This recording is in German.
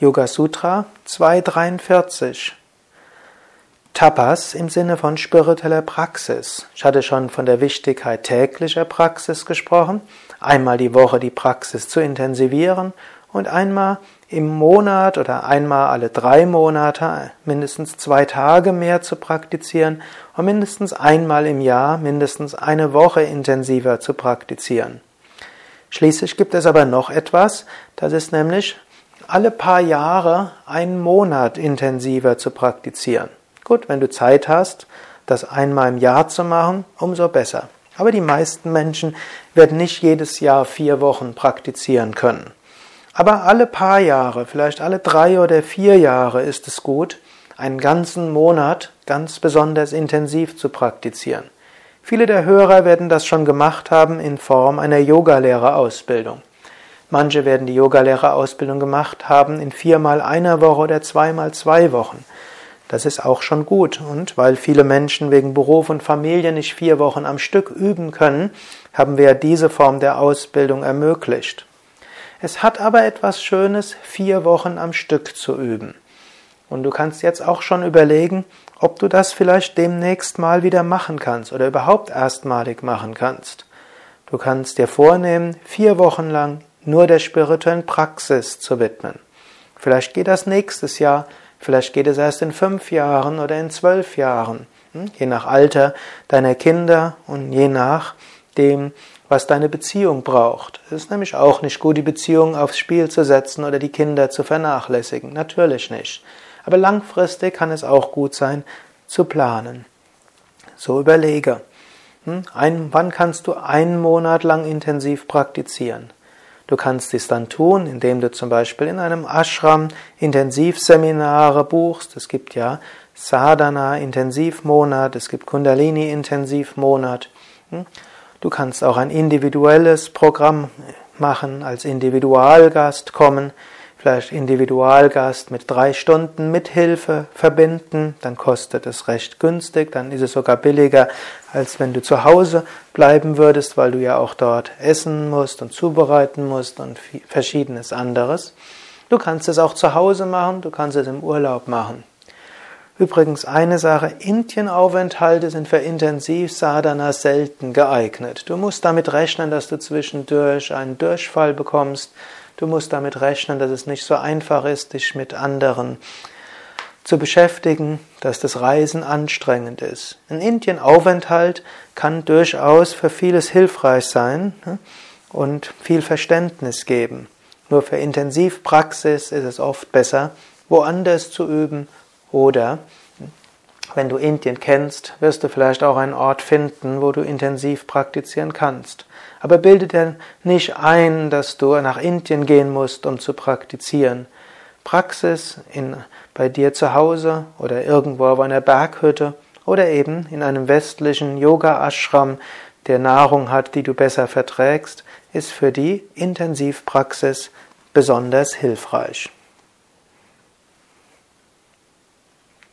Yoga Sutra 243. Tapas im Sinne von spiritueller Praxis. Ich hatte schon von der Wichtigkeit täglicher Praxis gesprochen, einmal die Woche die Praxis zu intensivieren und einmal im Monat oder einmal alle drei Monate mindestens zwei Tage mehr zu praktizieren und mindestens einmal im Jahr mindestens eine Woche intensiver zu praktizieren. Schließlich gibt es aber noch etwas, das ist nämlich alle paar Jahre einen Monat intensiver zu praktizieren. Gut, wenn du Zeit hast, das einmal im Jahr zu machen, umso besser. Aber die meisten Menschen werden nicht jedes Jahr vier Wochen praktizieren können. Aber alle paar Jahre, vielleicht alle drei oder vier Jahre ist es gut, einen ganzen Monat ganz besonders intensiv zu praktizieren. Viele der Hörer werden das schon gemacht haben in Form einer Yogalehrerausbildung. Manche werden die Yogalehrerausbildung gemacht haben in viermal einer Woche oder zweimal zwei Wochen. Das ist auch schon gut. Und weil viele Menschen wegen Beruf und Familie nicht vier Wochen am Stück üben können, haben wir diese Form der Ausbildung ermöglicht. Es hat aber etwas Schönes, vier Wochen am Stück zu üben. Und du kannst jetzt auch schon überlegen, ob du das vielleicht demnächst mal wieder machen kannst oder überhaupt erstmalig machen kannst. Du kannst dir vornehmen, vier Wochen lang nur der spirituellen Praxis zu widmen. Vielleicht geht das nächstes Jahr, vielleicht geht es erst in fünf Jahren oder in zwölf Jahren, hm? je nach Alter deiner Kinder und je nach dem, was deine Beziehung braucht. Es ist nämlich auch nicht gut, die Beziehung aufs Spiel zu setzen oder die Kinder zu vernachlässigen. Natürlich nicht. Aber langfristig kann es auch gut sein, zu planen. So überlege. Hm? Ein, wann kannst du einen Monat lang intensiv praktizieren? Du kannst dies dann tun, indem du zum Beispiel in einem Ashram Intensivseminare buchst. Es gibt ja Sadhana Intensivmonat, es gibt Kundalini Intensivmonat. Hm? Du kannst auch ein individuelles Programm machen, als Individualgast kommen vielleicht Individualgast mit drei Stunden Mithilfe verbinden, dann kostet es recht günstig, dann ist es sogar billiger, als wenn du zu Hause bleiben würdest, weil du ja auch dort essen musst und zubereiten musst und verschiedenes anderes. Du kannst es auch zu Hause machen, du kannst es im Urlaub machen. Übrigens eine Sache, Indienaufenthalte sind für Intensivsadhana selten geeignet. Du musst damit rechnen, dass du zwischendurch einen Durchfall bekommst, Du musst damit rechnen, dass es nicht so einfach ist, dich mit anderen zu beschäftigen, dass das Reisen anstrengend ist. Ein Indienaufenthalt kann durchaus für vieles hilfreich sein ne, und viel Verständnis geben. Nur für Intensivpraxis ist es oft besser, woanders zu üben oder wenn du Indien kennst, wirst du vielleicht auch einen Ort finden, wo du intensiv praktizieren kannst. Aber bilde dir nicht ein, dass du nach Indien gehen musst, um zu praktizieren. Praxis in, bei dir zu Hause oder irgendwo auf einer Berghütte oder eben in einem westlichen Yoga-Ashram, der Nahrung hat, die du besser verträgst, ist für die Intensivpraxis besonders hilfreich.